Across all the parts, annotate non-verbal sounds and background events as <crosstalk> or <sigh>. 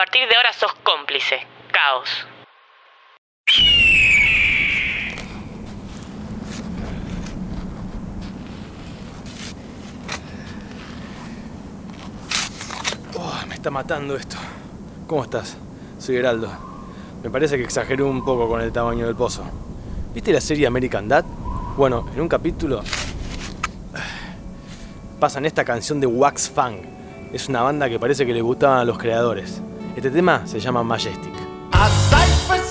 partir de ahora sos cómplice. Caos. Oh, me está matando esto. ¿Cómo estás? Soy Heraldo. Me parece que exageré un poco con el tamaño del pozo. ¿Viste la serie American Dad? Bueno, en un capítulo <sighs> pasan esta canción de Wax Fang. Es una banda que parece que le gustaban a los creadores. Este tema se llama Majestic. A sight for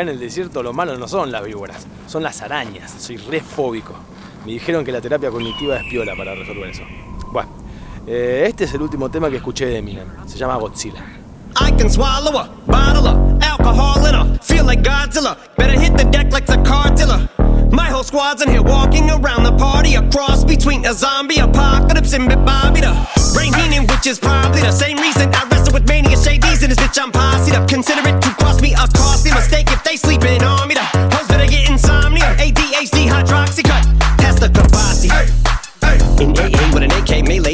En el desierto lo malo no son las víboras, son las arañas. Soy re fóbico. Me dijeron que la terapia cognitiva es piola para resolver eso. Bueno, eh, este es el último tema que escuché de Eminem. Se llama Godzilla. I can swallow a bottle of alcohol in. Feel like Godzilla. My whole squad's in here walking around the party. A cross between a zombie apocalypse and Bobby the Brain which is probably the same reason I with mania shades in this bitch. I'm posse up. Consider it to cross me, a costly The mistake if they sleeping on me. To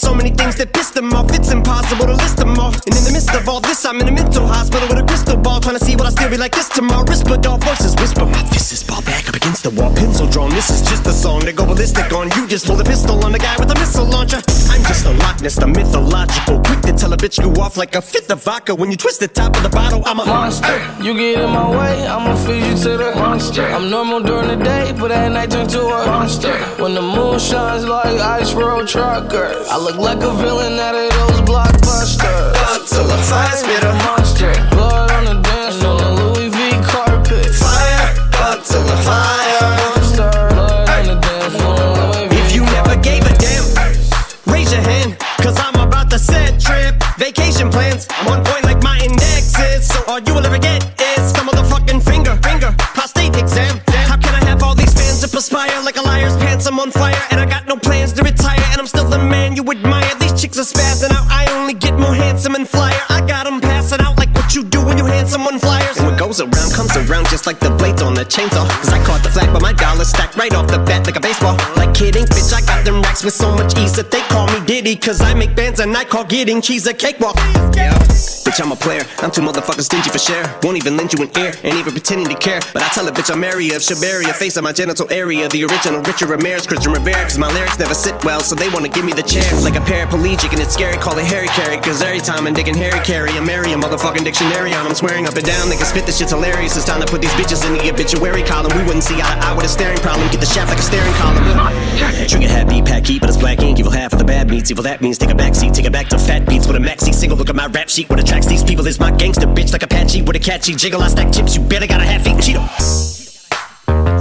So many things that pissed him off. It's impossible to list them all. And in the midst of all this, I'm in a mental hospital with a crystal ball. Trying to see what I still be like this tomorrow. Whisper dog voices whisper. My fist is ball back up against the wall. Pencil drawn. This is just a song to go ballistic on. You just pull a pistol on the guy with a missile launcher. I'm just a Loch Ness, the mythological. Quick to tell a bitch go off like a fifth of vodka. When you twist the top of the bottle, I'm a monster. You get in my way, I'ma feed you to the monster. I'm normal during the day, but at night turn to a monster. When the moon shines like ice road truckers, I look like a villain out of those blockbusters. Blood to the fire spit a monster. Blood on the dance floor, the Louis V carpet. Fire, blood to the fire. All you will ever get is some motherfucking finger, finger, prostate exam. How can I have all these fans that perspire like a liar's pants? I'm on fire and I got no plans to retire. And I'm still the man you admire. These chicks are spazzing out. I only get more handsome and flyer. I got them passing out like what you do when you hand someone flyers. And what goes around comes around just like the blades on the chainsaw. Cause I caught the flag, but my dollar stacked right off the bat like a baseball. Like kidding, bitch, I got them racks with so much ease that they call me Diddy. Cause I make bands and I call getting cheese a cakewalk. Yeah. Bitch, I'm a player. I'm too motherfucking stingy for share. Won't even lend you an ear, ain't even pretending to care. But I tell a bitch I'm area of Shabaria, face on my genital area. The original Richard Ramirez, Christian Rivera. Cause my lyrics never sit well, so they wanna give me the chair. Like a paraplegic, and it's scary, call it Harry Carry. Cause every time I'm digging Harry Carry, I'm Mary, a motherfucking dictionary on. I'm swearing up and down, they can spit this shit's hilarious. It's time to put these bitches in the obituary column. We wouldn't see eye to eye with a staring problem. Get the shaft like a staring column. Trigger happy, pack heat, but it's black ink. Evil half of the bad meats. Evil that means take a back seat, take it back to fat beats with a maxi single. Look at my rap sheet. What attracts these people is my gangster bitch like Apache with a catchy jiggle. I stack chips, you better got a half eat Cheeto.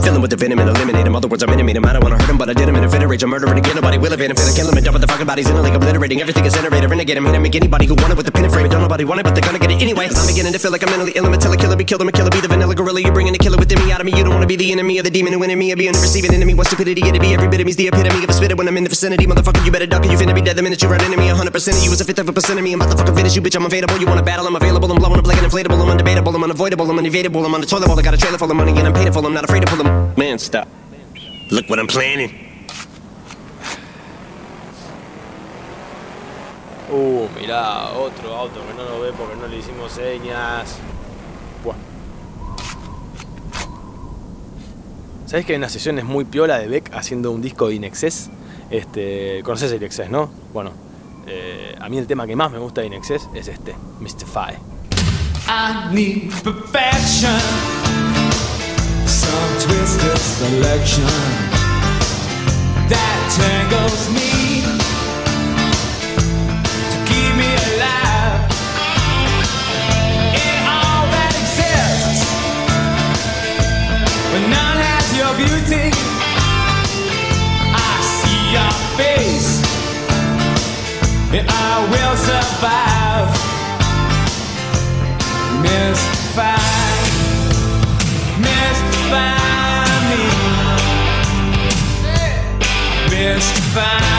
Filling with the venom and eliminate him. Other words, I'm intimate him. I don't wanna hurt him, but I did him in a fit of rage. I'm murdering again. Nobody will evade him. Finna kill him and dump the fucking bodies in a lake, obliterating everything is iterator. Renegade him, hit him, make anybody who want it with the pin and frame. it. Don't nobody want it, but they're gonna get it anyway. I'm beginning to feel like I'm mentally ill. I'm a killer, be killed. I'm a killer, be the vanilla gorilla. You're bringing the killer within of me. You don't wanna be the enemy of the demon who in me. I be in the receiving enemy. What stupidity it'd be. Every bit of me's the epitome of a spitter when I'm in the vicinity. Motherfucker, you better duck or you finna be dead the minute you run into me. 100% of you is a fifth of a percent of me. I'm about to fucking finish you, bitch. I'm available. You wanna battle? I'm available. I'm blowing up like an inflatable. I'm undebatable. I'm unavoidable. I'm unevadable. I'm on the toilet bowl. I got a trailer full of money and I'm paid for. I'm not afraid to pull them. Man, stop. Look what I'm planning. Uh, mirá, otro auto que no lo ve porque no le hicimos señas. Buah. ¿Sabés que hay unas sesiones muy piola de Beck haciendo un disco de Inexcess? Este, conoces Inexcess, ¿no? Bueno, eh, a mí el tema que más me gusta de Inexcess es este, Mystify. I need perfection, some twisted selection that tangles me survive. Mystify, mystify me. Mystify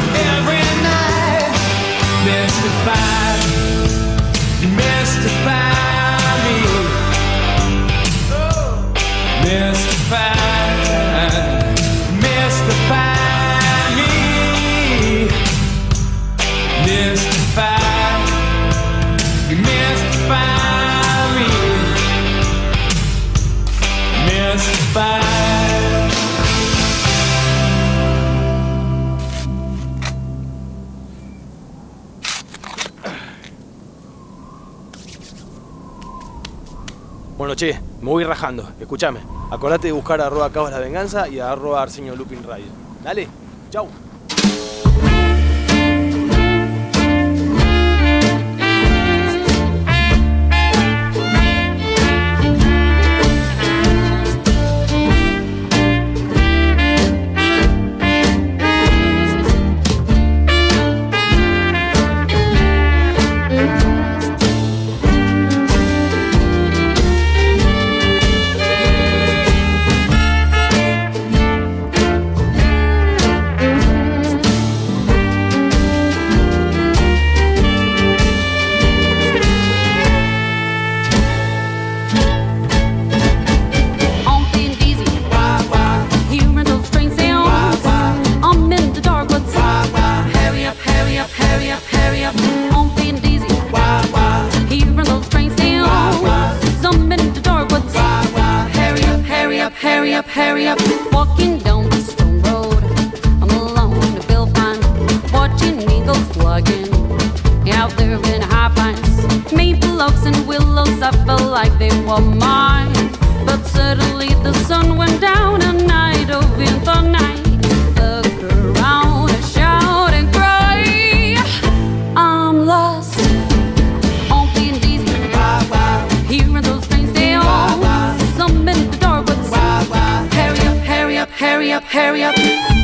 Bueno, che, me voy rajando. Escúchame. Acordate de buscar a arroba Cabos la Venganza y a arroba Arsenio Lupin Radio. Dale, chau. Were mine. But suddenly the sun went down and I dove in the night. Look around and shout and cry. I'm lost. On Vin Diesel. Hearing those trains they all. Some in the dark, but hurry up, hurry up, hurry up, hurry up.